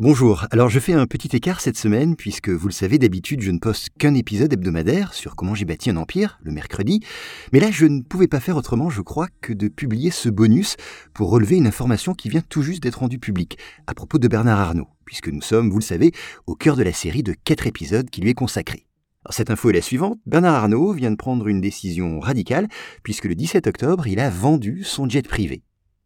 Bonjour, alors je fais un petit écart cette semaine puisque vous le savez d'habitude je ne poste qu'un épisode hebdomadaire sur comment j'ai bâti un empire le mercredi, mais là je ne pouvais pas faire autrement je crois que de publier ce bonus pour relever une information qui vient tout juste d'être rendue publique à propos de Bernard Arnault, puisque nous sommes, vous le savez, au cœur de la série de quatre épisodes qui lui est consacrée. cette info est la suivante, Bernard Arnault vient de prendre une décision radicale puisque le 17 octobre il a vendu son jet privé.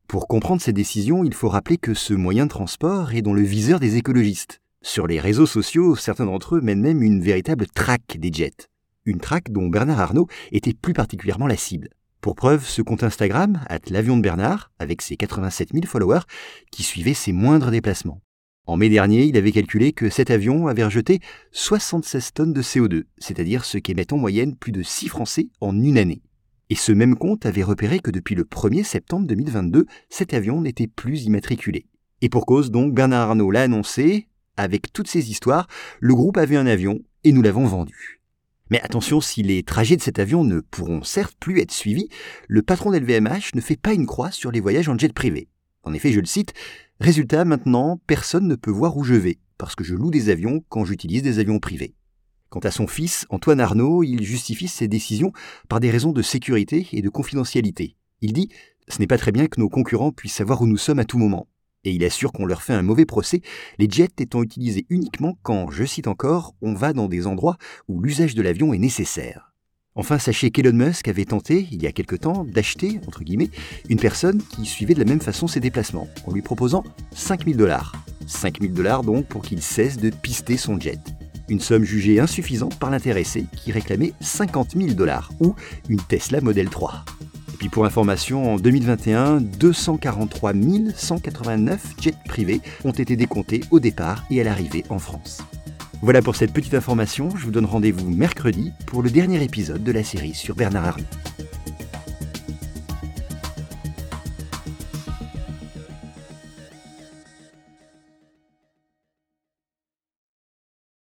Pour comprendre ces décisions, il faut rappeler que ce moyen de transport est dans le viseur des écologistes. Sur les réseaux sociaux, certains d'entre eux mènent même une véritable traque des jets. Une traque dont Bernard Arnault était plus particulièrement la cible. Pour preuve, ce compte Instagram, l'avion de Bernard, avec ses 87 000 followers, qui suivait ses moindres déplacements. En mai dernier, il avait calculé que cet avion avait rejeté 76 tonnes de CO2, c'est-à-dire ce qu'émettent en moyenne plus de 6 Français en une année. Et ce même compte avait repéré que depuis le 1er septembre 2022, cet avion n'était plus immatriculé. Et pour cause donc, Bernard Arnault l'a annoncé, avec toutes ces histoires, le groupe avait un avion et nous l'avons vendu. Mais attention, si les trajets de cet avion ne pourront certes plus être suivis, le patron d'LVMH ne fait pas une croix sur les voyages en jet privé. En effet, je le cite, Résultat, maintenant, personne ne peut voir où je vais, parce que je loue des avions quand j'utilise des avions privés. Quant à son fils, Antoine Arnaud, il justifie ses décisions par des raisons de sécurité et de confidentialité. Il dit Ce n'est pas très bien que nos concurrents puissent savoir où nous sommes à tout moment. Et il assure qu'on leur fait un mauvais procès, les jets étant utilisés uniquement quand, je cite encore, on va dans des endroits où l'usage de l'avion est nécessaire. Enfin, sachez qu'Elon Musk avait tenté, il y a quelque temps, d'acheter, entre guillemets, une personne qui suivait de la même façon ses déplacements, en lui proposant 5000 dollars. 5000 dollars donc pour qu'il cesse de pister son jet une somme jugée insuffisante par l'intéressé qui réclamait 50 000 dollars ou une Tesla Model 3. Et puis pour information, en 2021, 243 189 jets privés ont été décomptés au départ et à l'arrivée en France. Voilà pour cette petite information, je vous donne rendez-vous mercredi pour le dernier épisode de la série sur Bernard Arnault.